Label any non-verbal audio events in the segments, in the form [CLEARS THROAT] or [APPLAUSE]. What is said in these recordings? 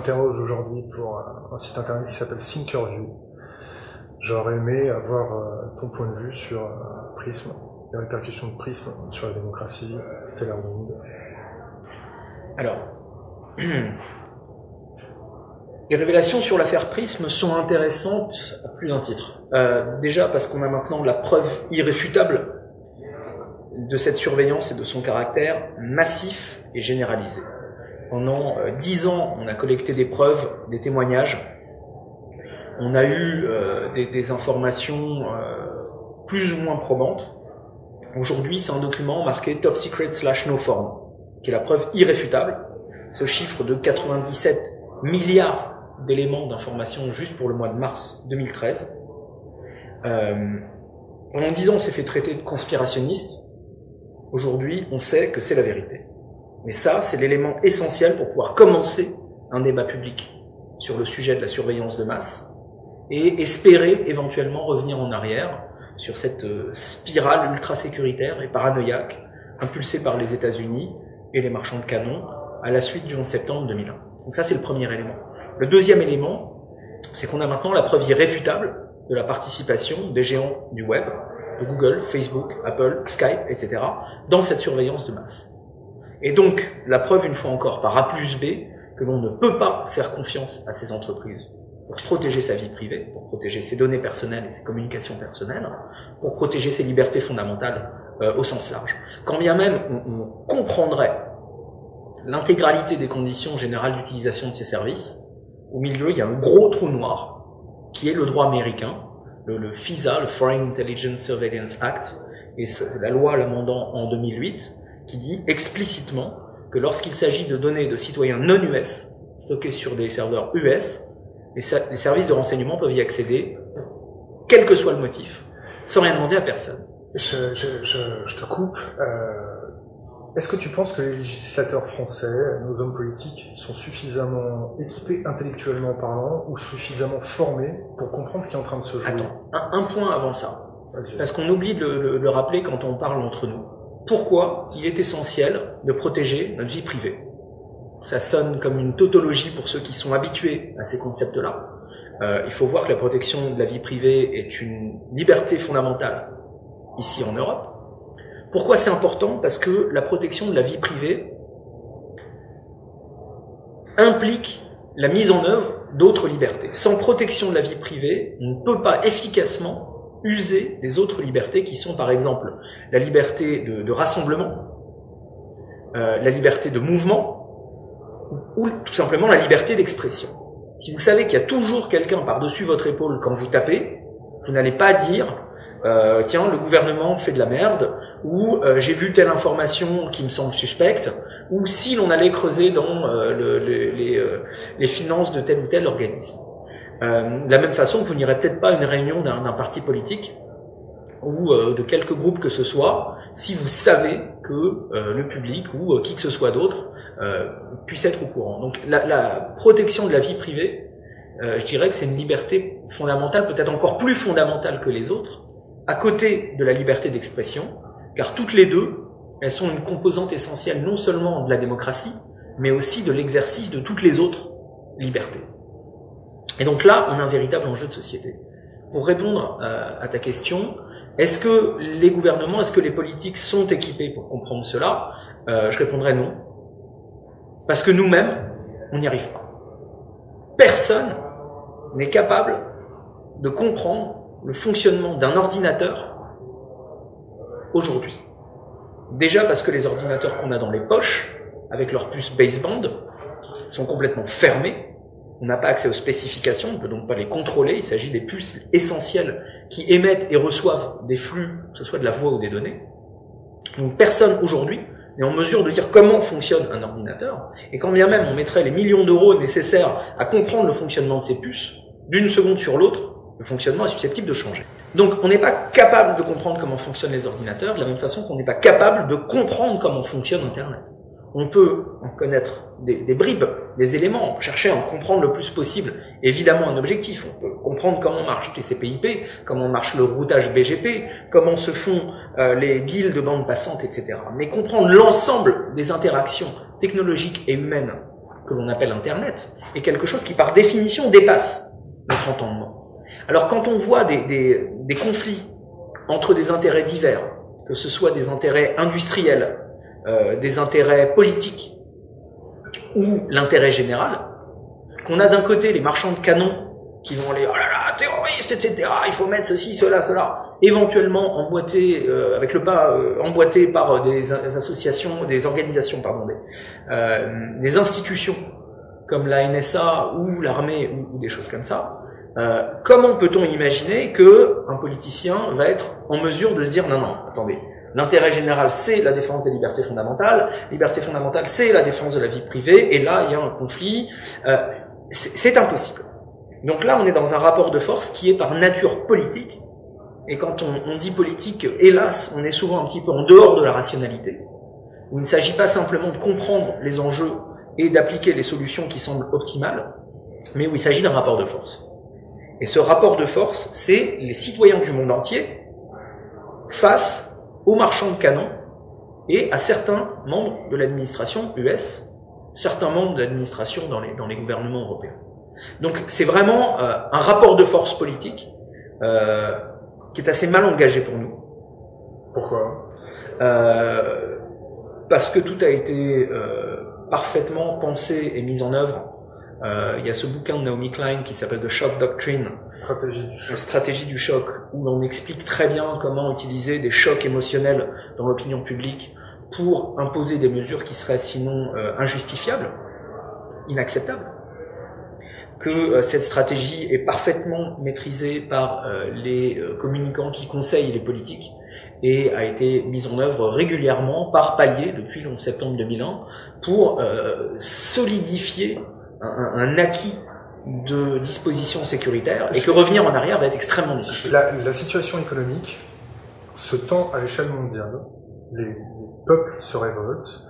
t'interroge aujourd'hui pour un, site internet qui s'appelle Thinkerview. J'aurais aimé avoir euh, ton point de vue sur euh, Prism, les répercussions de Prism sur la démocratie, Stellar Wind. Alors, [CLEARS THROAT] les révélations sur l'affaire Prism sont intéressantes à plus d'un titre. Euh, déjà parce qu'on a maintenant la preuve irréfutable de cette surveillance et de son caractère massif et généralisé. Pendant euh, dix ans, on a collecté des preuves, des témoignages. On a eu euh, des, informations euh, plus ou moins probantes. Aujourd'hui, c'est un document marqué Top Secret slash No Form, qui est la preuve irréfutable. Ce chiffre de 97 milliards d'éléments d'information juste pour le mois de mars 2013. pendant dix ans, on s'est fait traiter de conspirationniste. Aujourd'hui, on sait que c'est la vérité. Mais ça, c'est l'élément essentiel pour pouvoir commencer un débat public sur le sujet de la surveillance de masse et espérer éventuellement revenir en arrière sur cette euh, spirale ultra sécuritaire et paranoïaque impulsée par les États-Unis et les marchands de canons à la suite du 11 septembre 2001. Donc ça, c'est le premier élément. Le deuxième élément, c'est qu'on a maintenant la preuve irréfutable de la participation des géants du web, de Google, Facebook, Apple, Skype, etc., dans cette surveillance de masse. Et donc, la preuve, une fois encore, par A plus B, que l'on ne peut pas faire confiance à ces entreprises pour protéger sa vie privée, pour protéger ses données personnelles et ses communications personnelles, pour protéger ses libertés fondamentales euh, au sens large. Quand bien même on, comprendrait l'intégralité des conditions générales d'utilisation de ces services, au milieu, il y a un gros trou noir qui est le droit américain, le, le FISA, le Foreign Intelligence Surveillance Act, et la loi l'amendant en 2008, qui dit explicitement que lorsqu'il s'agit de données de citoyens non US stockées sur des serveurs US, les, services de renseignement peuvent y accéder, quel que soit le motif, sans rien demander à personne. Je, te coupe. Euh, est-ce que tu penses que les législateurs français, nos hommes politiques, sont suffisamment équipés intellectuellement parlant ou suffisamment formés pour comprendre ce qui est en train de se jouer? Attends, un, point avant ça. Parce qu'on oublie de le rappeler quand on parle entre nous pourquoi il est essentiel de protéger notre vie privée. Ça sonne comme une tautologie pour ceux qui sont habitués à ces concepts-là. Euh, il faut voir que la protection de la vie privée est une liberté fondamentale ici en Europe. Pourquoi c'est important? Parce que la protection de la vie privée implique la mise en œuvre d'autres libertés. Sans protection de la vie privée, on ne peut pas efficacement user des autres libertés qui sont par exemple la liberté de, rassemblement, euh, la liberté de mouvement ou, tout simplement la liberté d'expression. Si vous savez qu'il y a toujours quelqu'un par-dessus votre épaule quand vous tapez, vous n'allez pas dire euh, tiens le gouvernement fait de la merde ou euh, j'ai vu telle information qui me semble suspecte ou si l'on allait creuser dans les, les finances de tel ou tel organisme. Euh, de la même façon que vous n'irez peut-être pas à une réunion d'un parti politique ou euh, de quelque groupe que ce soit, si vous savez que euh, le public ou qui que ce soit d'autre puisse être au courant. Donc la, la, protection de la vie privée, je dirais que c'est une liberté fondamentale, peut-être encore plus fondamentale que les autres, à côté de la liberté d'expression, car toutes les deux, elles sont une composante essentielle non seulement de la démocratie, mais aussi de l'exercice de toutes les autres libertés. Et donc là, on a un véritable enjeu de société. Pour répondre euh, à, ta question, est-ce que les gouvernements, est-ce que les politiques sont équipés pour comprendre cela? Euh, Je répondrai non. Parce que nous-mêmes, on n'y arrive pas. Personne n'est capable de comprendre le fonctionnement d'un ordinateur aujourd'hui. Déjà parce que les ordinateurs qu'on a dans les poches, avec leur puce baseband, sont complètement fermés on n'a pas accès aux spécifications, on ne peut donc pas les contrôler. Il s'agit des puces essentielles qui émettent et reçoivent des flux, que ce soit de la voix ou des données. Donc personne aujourd'hui n'est en mesure de dire comment fonctionne un ordinateur. Et quand bien même on mettrait les millions d'euros nécessaires à comprendre le fonctionnement de ces puces, d'une seconde sur l'autre, le fonctionnement est susceptible de changer. Donc on n'est pas capable de comprendre comment fonctionnent les ordinateurs, de la même façon qu'on n'est pas capable de comprendre comment fonctionne Internet on peut en connaître des, bribes, des éléments, chercher à en comprendre le plus possible, évidemment un objectif. On peut comprendre comment marche TCP/IP, comment marche le routage BGP, comment se font euh, les deals de bande passante, etc. Mais comprendre l'ensemble des interactions technologiques et humaines que l'on appelle Internet est quelque chose qui par définition dépasse notre entendement. Alors quand on voit des, des, des conflits entre des intérêts divers, que ce soit des intérêts industriels, euh, des intérêts politiques ou l'intérêt général, qu'on a d'un côté les marchands de canons qui vont aller oh là là terroristes etc il faut mettre ceci cela cela éventuellement emboîté euh, avec le pas euh, emboîté par des, associations des organisations pardon des, euh, des institutions comme la NSA ou l'armée ou, des choses comme ça euh, comment peut-on imaginer que un politicien va être en mesure de se dire non non attendez L'intérêt général, c'est la défense des libertés fondamentales. Liberté fondamentale, c'est la défense de la vie privée. Et là, il y a un conflit. Euh, c'est impossible. Donc là, on est dans un rapport de force qui est par nature politique. Et quand on, dit politique, hélas, on est souvent un petit peu en dehors de la rationalité, où il ne s'agit pas simplement de comprendre les enjeux et d'appliquer les solutions qui semblent optimales, mais où il s'agit d'un rapport de force. Et ce rapport de force, c'est les citoyens du monde entier face aux marchands de canons et à certains membres de l'administration US, certains membres de l'administration dans les, dans les gouvernements européens. Donc c'est vraiment euh, un rapport de force politique euh, qui est assez mal engagé pour nous. Pourquoi? Euh, Parce que tout a été parfaitement pensé et mis en œuvre. Euh, il y a ce bouquin de Naomi Klein qui s'appelle The Shock Doctrine, stratégie du choc, stratégie du choc où l'on explique très bien comment utiliser des chocs émotionnels dans l'opinion publique pour imposer des mesures qui seraient sinon injustifiables, inacceptables. Que euh, cette stratégie est parfaitement maîtrisée par euh, les euh, communicants qui conseillent les politiques et a été mise en œuvre régulièrement par palier depuis le 11 septembre 2001 pour solidifier un, un, acquis de dispositions sécuritaires et que revenir en arrière va être extrêmement difficile. La, la situation économique se tend à l'échelle mondiale. Les, les, peuples se révoltent.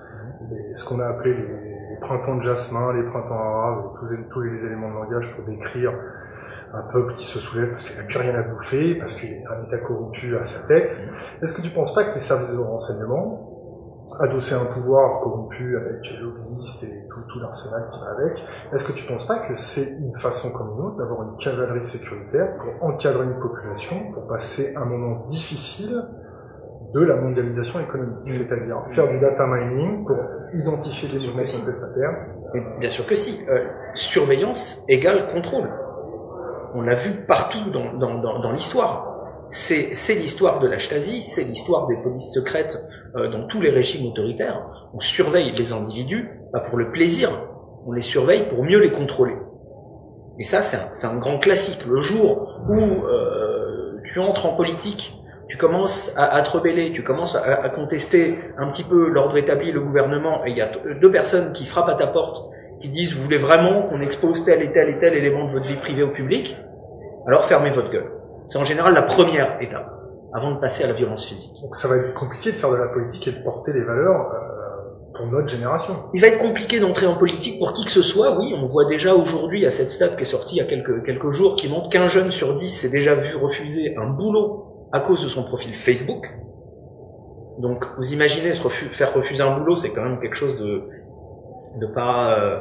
Les, ce qu'on a appelé les printemps de jasmin, les printemps arabes, tous, tous les éléments de langage pour décrire un peuple qui se soulève parce qu'il n'a plus rien à bouffer, parce qu'il a un état corrompu à sa tête. Est-ce que tu ne penses pas que les services de renseignement, adossés à un pouvoir corrompu avec lobbyistes et tout, tout l'arsenal qui va avec, est-ce que tu penses pas que c'est une façon comme une autre d'avoir une cavalerie sécuritaire pour encadrer une population, pour passer un moment difficile de la mondialisation économique, c'est-à-dire faire du data mining pour identifier les mouvements contestataires. Bien sûr que si. Euh, surveillance égale contrôle. On l'a vu partout dans, dans, dans, dans l'histoire. C'est l'histoire de la Stasi, c'est l'histoire des polices secrètes euh, dans tous les régimes autoritaires. On surveille les individus, pas pour le plaisir, on les surveille pour mieux les contrôler. Et ça, c'est un, grand classique. Le jour où euh, tu entres en politique tu commences à, à, te rebeller, tu commences à, à, contester un petit peu l'ordre établi, le gouvernement, et il y a deux personnes qui frappent à ta porte, qui disent vous voulez vraiment qu'on expose tel et tel et tel élément de votre vie privée au public, alors fermez votre gueule. C'est en général la première étape, avant de passer à la violence physique. Donc ça va être compliqué de faire de la politique et de porter des valeurs euh, pour notre génération. Il va être compliqué d'entrer en politique pour qui que ce soit, oui, on voit déjà aujourd'hui à cette stat qui est sortie il y a quelques, quelques jours, qui montre qu'un jeune sur dix s'est déjà vu refuser un boulot à cause de son profil Facebook. Donc, vous imaginez se faire refuser un boulot, c'est quand même quelque chose de de pas euh,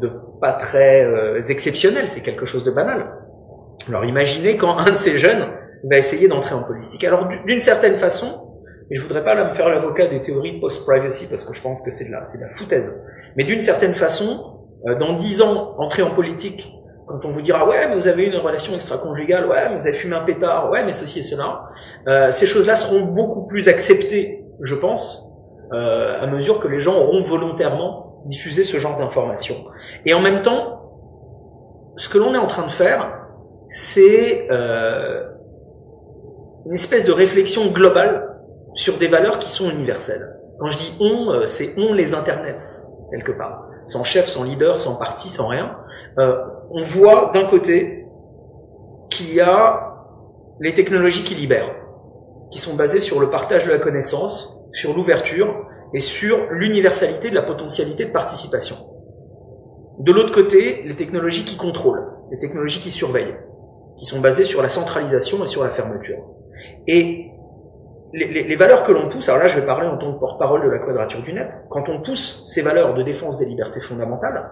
de pas très euh, exceptionnel, c'est quelque chose de banal. Alors, imaginez quand un de ces jeunes va essayer d'entrer en politique. Alors, d'une certaine façon, et je voudrais pas là me faire l'avocat des théories post-privacy parce que je pense que c'est de la c'est de la foutaise. Mais d'une certaine façon, euh, dans dix ans, entrer en politique quand on vous dira ouais vous avez eu une relation extra-conjugale, ouais vous avez fumé un pétard, ouais mais ceci et cela, euh, ces choses-là seront beaucoup plus acceptées, je pense, euh, à mesure que les gens auront volontairement diffusé ce genre d'informations. Et en même temps, ce que l'on est en train de faire, c'est euh, une espèce de réflexion globale sur des valeurs qui sont universelles. Quand je dis on, euh, c'est on les internets quelque part sans chef, sans leader, sans parti, sans rien, euh, on voit d'un côté qu'il y a les technologies qui libèrent, qui sont basées sur le partage de la connaissance, sur l'ouverture et sur l'universalité de la potentialité de participation. De l'autre côté, les technologies qui contrôlent, les technologies qui surveillent, qui sont basées sur la centralisation et sur la fermeture. Et les, valeurs que l'on pousse, alors là je vais parler en tant que porte-parole de la quadrature du net, quand on pousse ces valeurs de défense des libertés fondamentales,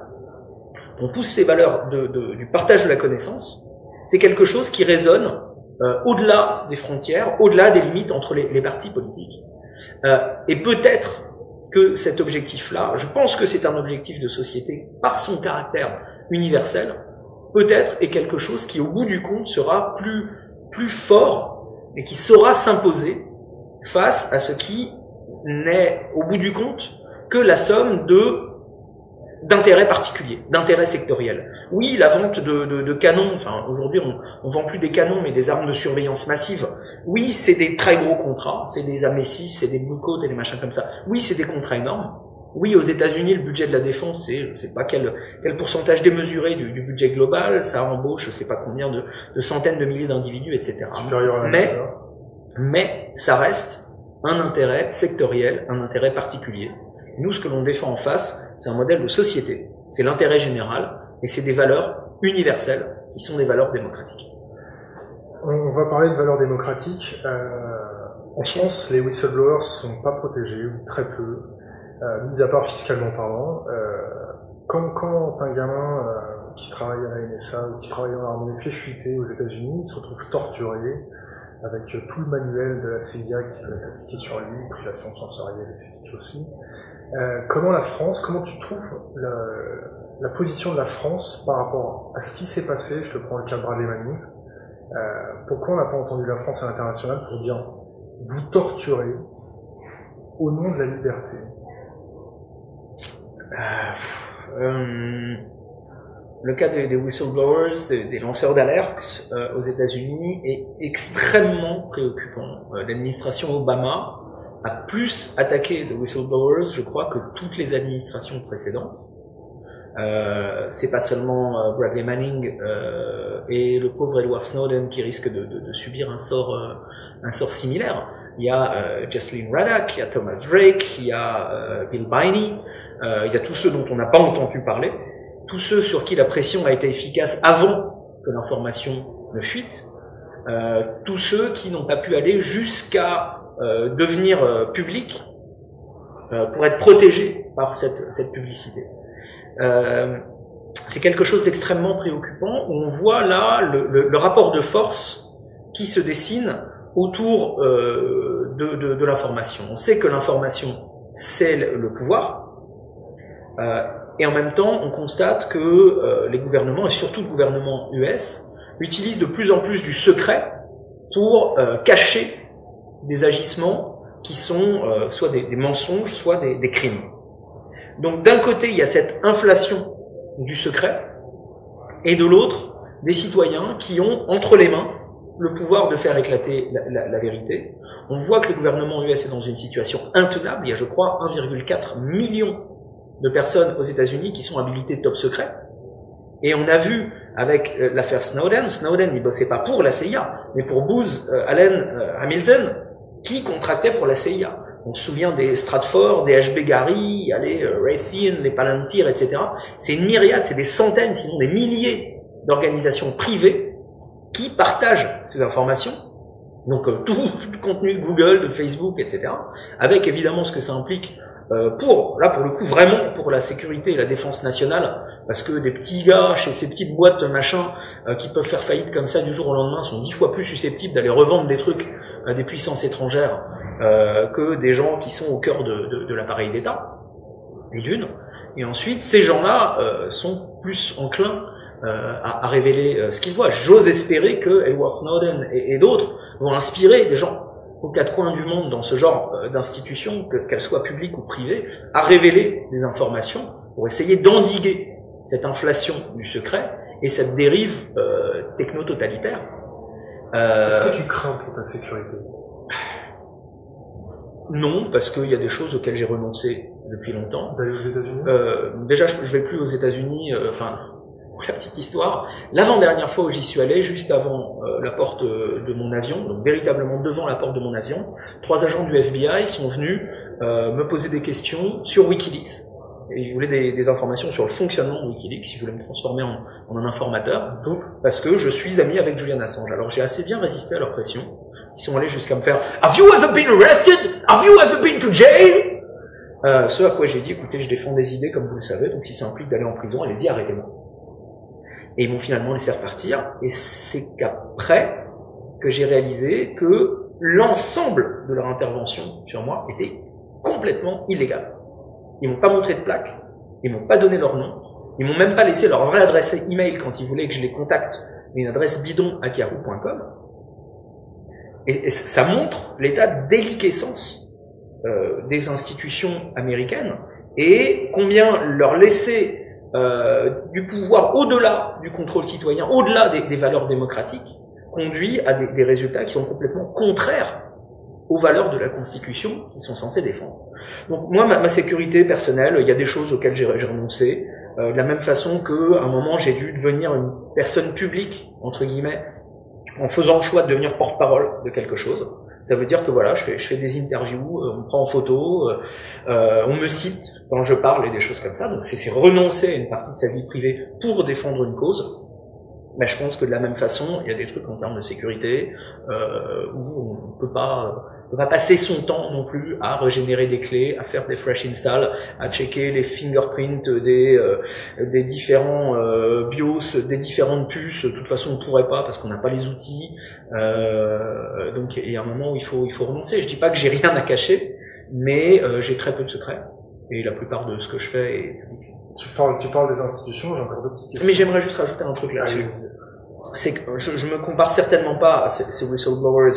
on pousse ces valeurs de, du partage de la connaissance, c'est quelque chose qui résonne euh, au-delà des frontières, au-delà des limites entre les, les partis politiques. Euh, et peut-être que cet objectif-là, je pense que c'est un objectif de société par son caractère universel, peut-être est quelque chose qui, au bout du compte, sera plus, fort et qui saura s'imposer face à ce qui n'est, au bout du compte, que la somme de d'intérêts particuliers, d'intérêts sectoriels. Oui, la vente de, canons, aujourd'hui on, on vend plus des canons mais des armes de surveillance massive. Oui, c'est des très gros contrats, c'est des Amécis, c'est des Blue et des machins comme ça. Oui, c'est des contrats énormes. Oui, aux États-Unis, le budget de la défense, c'est je ne sais pas quel, quel pourcentage démesuré du, du, budget global, ça embauche je sais pas combien de, de centaines de milliers d'individus, etc. Supérieur à mais, mais ça reste un intérêt sectoriel, un intérêt particulier. Nous, ce que l'on défend en face, c'est un modèle de société, c'est l'intérêt général, et c'est des valeurs universelles qui sont des valeurs démocratiques. On va parler de valeurs démocratiques. Euh, en France, les whistleblowers sont pas protégés, ou très peu, euh, mis à part fiscalement parlant. Euh, quand, quand un gamin euh, qui travaille à la NSA ou qui travaille dans l'armée fait fuiter aux États-Unis, il se retrouve torturé, avec tout le manuel de la CIA qui peut être appliqué sur lui, privation sensorielle, etc. aussi. Euh, comment la France, comment tu trouves la, la, position de la France par rapport à ce qui s'est passé Je te prends le cas de Bradley Manning. Euh, pourquoi on n'a pas entendu la France à l'international pour dire vous torturez au nom de la liberté? Euh, euh le cas des, whistleblowers, des, lanceurs d'alerte euh, aux États-Unis est extrêmement préoccupant. L'administration Obama a plus attaqué de whistleblowers, je crois, que toutes les administrations précédentes. Euh, c'est pas seulement Bradley Manning et le pauvre Edward Snowden qui risque de, de, de subir un sort, un sort similaire. Il y a Jocelyn Raddack, il y a Thomas Drake, il y a Bill Biney, il y a tous ceux dont on n'a pas entendu parler tous ceux sur qui la pression a été efficace avant que l'information ne fuite, euh, tous ceux qui n'ont pas pu aller jusqu'à euh, devenir euh, publics euh, pour être protégés par cette, cette publicité. Euh, c'est quelque chose d'extrêmement préoccupant on voit là le, le, rapport de force qui se dessine autour euh, de, de, de l'information. On sait que l'information, c'est le pouvoir, et en même temps, on constate que euh, les gouvernements, et surtout le gouvernement US, utilisent de plus en plus du secret pour euh, cacher des agissements qui sont euh, soit des, mensonges, soit des, crimes. Donc d'un côté, il y a cette inflation du secret, et de l'autre, des citoyens qui ont entre les mains le pouvoir de faire éclater la, la, la, vérité. On voit que le gouvernement US est dans une situation intenable. Il y a, je crois, 1,4 million de personnes aux États-Unis qui sont habilitées top secret. Et on a vu avec euh, l'affaire Snowden, Snowden il bossait pas pour la CIA, mais pour Booz euh, Allen euh, Hamilton, qui contractait pour la CIA. On se souvient des Stratford, des HB Gary, allez, Raytheon, les Palantir, etc. C'est une myriade, c'est des centaines, sinon des milliers d'organisations privées qui partagent ces informations. Donc tout le contenu de Google, de Facebook, etc. Avec évidemment ce que ça implique euh, pour, là pour le coup, vraiment pour la sécurité et la défense nationale, parce que des petits gars chez ces petites boîtes machin euh, qui peuvent faire faillite comme ça du jour au lendemain sont dix fois plus susceptibles d'aller revendre des trucs à des puissances étrangères euh, que des gens qui sont au cœur de, l'appareil d'État, et d'une. Et ensuite, ces gens-là sont plus enclins à, à, révéler ce qu'ils voient. J'ose espérer que Edward Snowden et, et d'autres vont inspirer des gens aux quatre coins du monde dans ce genre euh, d'institutions, qu'elles soient publiques ou privées, à révéler des informations pour essayer d'endiguer cette inflation du secret et cette dérive euh, techno-totalitaire. Euh, Est-ce que tu crains pour ta sécurité? Non, parce qu'il y a des choses auxquelles j'ai renoncé depuis longtemps. D'aller aux États-Unis? Euh, Déjà, je, je vais plus aux États-Unis. Euh, la petite histoire, l'avant-dernière fois où j'y suis allé, juste avant euh, la porte euh, de mon avion, donc véritablement devant la porte de mon avion, trois agents du FBI sont venus euh, me poser des questions sur Wikileaks. Et ils voulaient des, informations sur le fonctionnement de Wikileaks, ils voulaient me transformer en, un informateur, parce que je suis ami avec Julian Assange. Alors j'ai assez bien résisté à leur pression. Ils sont allés jusqu'à me faire « Have you ever been arrested? Have you ever been to jail? Euh, » Ce à quoi j'ai dit « Écoutez, je défends des idées comme vous le savez, donc si ça implique d'aller en prison, allez-y, arrêtez-moi. » Et ils m'ont finalement laissé repartir. Et c'est qu'après que j'ai réalisé que l'ensemble de leur intervention sur moi était complètement illégal. Ils m'ont pas montré de plaque, ils m'ont pas donné leur nom, ils m'ont même pas laissé leur vraie adresse email quand ils voulaient que je les contacte, une adresse bidon à Et, ça montre l'état déliquescence euh, des institutions américaines et combien leur laisser euh, du pouvoir au-delà du contrôle citoyen, au-delà des, valeurs démocratiques, conduit à des, résultats qui sont complètement contraires aux valeurs de la Constitution qu'ils sont censés défendre. Donc moi, ma, ma sécurité personnelle, il y a des choses auxquelles j'ai renoncé. Euh, de la même façon que à un moment j'ai dû devenir une personne publique entre guillemets en faisant le choix de devenir porte-parole de quelque chose. Ça veut dire que voilà, je fais, des interviews, euh, on me prend en photo, euh, euh, on me cite quand je parle et des choses comme ça. Donc c'est renoncer à une partie de sa vie privée pour défendre une cause. Mais je pense que de la même façon, il y a des trucs en termes de sécurité euh, où on ne peut pas ne va passer son temps non plus à régénérer des clés, à faire des fresh install, à checker les fingerprints des, euh, des différents euh, BIOS, des différentes puces. De toute façon, on pourrait pas parce qu'on n'a pas les outils. Euh, donc, il y a un moment où il faut, il faut renoncer. Je dis pas que j'ai rien à cacher, mais euh, j'ai très peu de secrets. Et la plupart de ce que je fais est public. Tu parles, tu parles des institutions, j'ai encore deux petites questions. Mais j'aimerais juste rajouter un truc là-dessus. C'est que je, je me compare certainement pas à ces, ces whistleblowers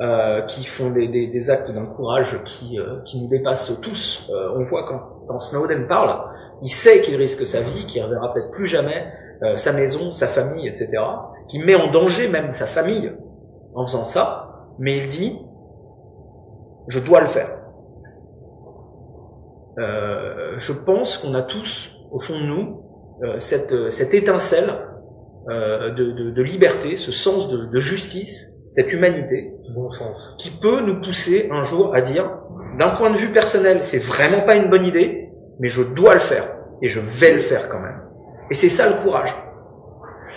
euh, qui font des, des, des actes d'un courage qui, euh, qui nous dépassent tous. Euh, on voit quand, quand Snowden parle, il sait qu'il risque sa vie, qu'il ne reverra peut-être plus jamais euh, sa maison, sa famille, etc. Qui met en danger même sa famille en faisant ça, mais il dit je dois le faire. je pense qu'on a tous au fond de nous cette, cette étincelle de, de, de, liberté, ce sens de, de justice cette humanité, bon sens. qui peut nous pousser un jour à dire, d'un point de vue personnel, c'est vraiment pas une bonne idée, mais je dois le faire, et je vais le faire quand même. Et c'est ça le courage.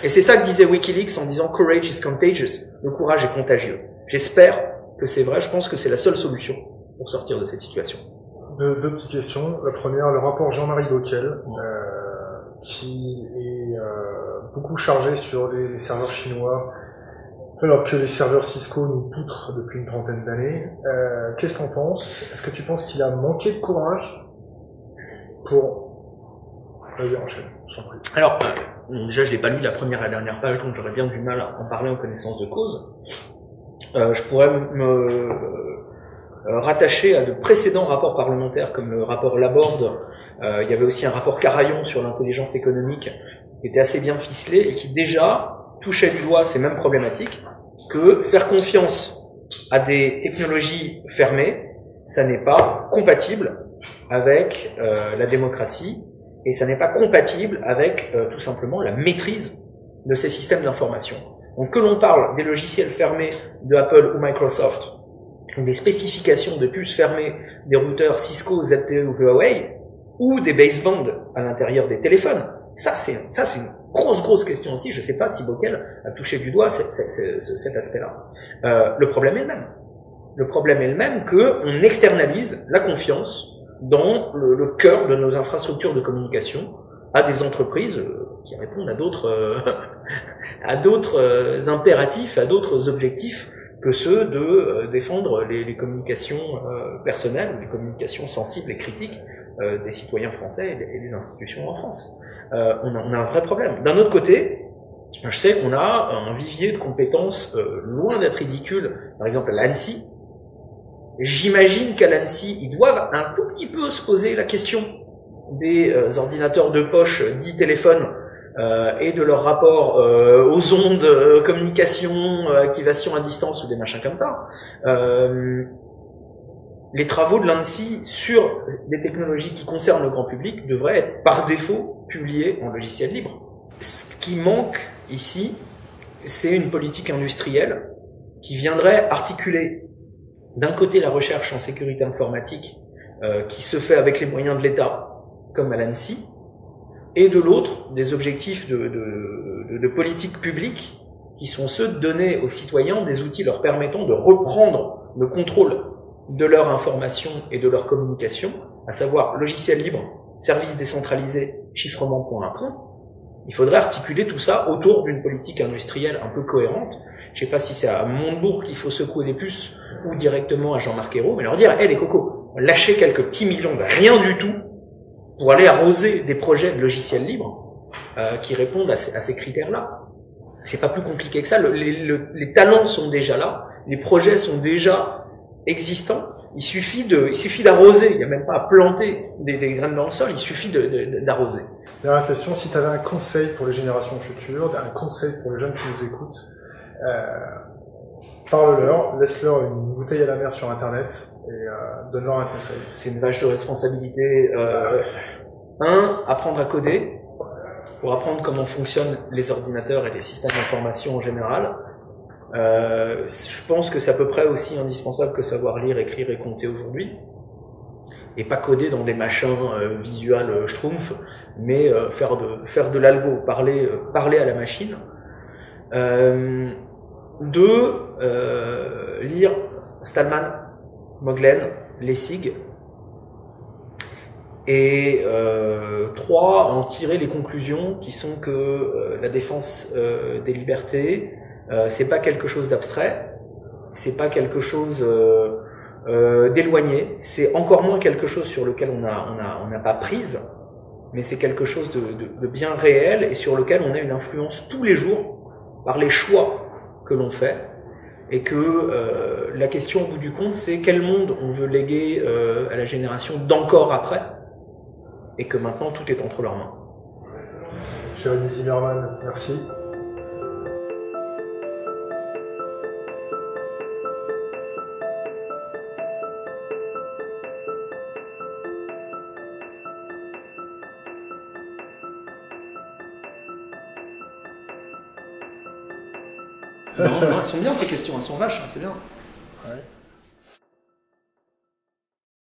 Et c'est ça que disait Wikileaks en disant Courage is contagious. Le courage est contagieux. J'espère que c'est vrai, je pense que c'est la seule solution pour sortir de cette situation. Deux, petites questions. La première, le rapport Jean-Marie Bockel, euh, qui est euh, beaucoup chargé sur les serveurs chinois alors que les serveurs Cisco nous poutrent depuis une trentaine d'années. Euh, Qu'est-ce que t'en penses Est-ce que tu penses qu'il a manqué de courage pour... Alors, euh, déjà, je l'ai pas lu la première et la dernière page, donc j'aurais bien du mal à en parler en connaissance de cause. Euh, je pourrais me euh, rattacher à de précédents rapports parlementaires, comme le rapport Laborde. Il y avait aussi un rapport Carayon sur l'intelligence économique, qui était assez bien ficelé et qui déjà touchait du doigt ces mêmes problématiques, que faire confiance à des technologies fermées, ça n'est pas compatible avec euh, la démocratie et ça n'est pas compatible avec euh, tout simplement la maîtrise de ces systèmes d'information. Donc que l'on parle des logiciels fermés de Apple ou Microsoft, des spécifications de puces fermées des routeurs Cisco, ZTE ou Huawei, ou des basebands à l'intérieur des téléphones, ça c'est une grosse grosse question aussi. Je sais pas si Bockel a touché du doigt cet, aspect-là. Euh, le problème est le même. Le problème est le même que on externalise la confiance dans le, cœur de nos infrastructures de communication à des entreprises euh, qui répondent à d'autres euh, [LAUGHS] euh, impératifs, à d'autres objectifs que ceux de euh, défendre les, communications personnelles, les communications sensibles et critiques des citoyens français et des institutions en France euh, on, a, a, un vrai problème. D'un autre côté, je sais qu'on a un vivier de compétences euh, loin d'être ridicule. Par exemple, à l'ANSI, j'imagine qu'à l'ANSI, ils doivent un tout petit peu se poser la question des euh, ordinateurs de poche dits téléphones euh, et de leur rapport euh, aux ondes, euh, communication, activation à distance ou des machins comme ça les travaux de l'ANSI sur des technologies qui concernent le grand public devraient être par défaut publiés en logiciel libre. Ce qui manque ici, c'est une politique industrielle qui viendrait articuler d'un côté la recherche en sécurité informatique euh, qui se fait avec les moyens de l'État, comme à l'ANSI, et de l'autre des objectifs de, de, politique publique qui sont ceux de donner aux citoyens des outils leur permettant de reprendre le contrôle de leur information et de leur communication, à savoir logiciel libre, service décentralisé, chiffrement point à point, Il faudrait articuler tout ça autour d'une politique industrielle un peu cohérente. Je sais pas si c'est à Montebourg qu'il faut secouer les puces ou directement à Jean-Marc Ayrault, mais leur dire, hé les cocos, lâchez quelques petits millions de rien du tout pour aller arroser des projets de logiciels libres euh, qui répondent à ces, critères-là. C'est pas plus compliqué que ça. Le, les, le, les talents sont déjà là, les projets sont déjà existants. Il suffit de, il suffit d'arroser. Il n'y a même pas à planter des, des, graines dans le sol. Il suffit d'arroser. Dernière question. Si tu avais un conseil pour les générations futures, un conseil pour les jeunes qui nous écoutent, euh, parle-leur, laisse-leur une bouteille à la mer sur Internet et euh, donne-leur un conseil. C'est une vache de responsabilité. Euh, un, apprendre à coder pour apprendre comment fonctionnent les ordinateurs et les systèmes d'information en général. Euh, je pense que c'est à peu près aussi indispensable que savoir lire, écrire et compter aujourd'hui. Et pas coder dans des machins euh, visuels euh, schtroumpf, mais euh, faire de, faire de l'algo, parler, euh, parler à la machine. Euh, deux, lire Stallman, Moglen, Lessig. Et trois, en tirer les conclusions qui sont que la défense des libertés, c'est pas quelque chose d'abstrait, c'est pas quelque chose euh, euh, d'éloigné, c'est encore moins quelque chose sur lequel on n'a pas prise, mais c'est quelque chose de, bien réel et sur lequel on a une influence tous les jours par les choix que l'on fait. Et que euh, la question au bout du compte, c'est quel monde on veut léguer euh, à la génération d'encore après, et que maintenant tout est entre leurs mains. Jérémy Zimmerman, merci. Non, non, elles sont bien tes questions, elles sont vaches, hein, c'est bien.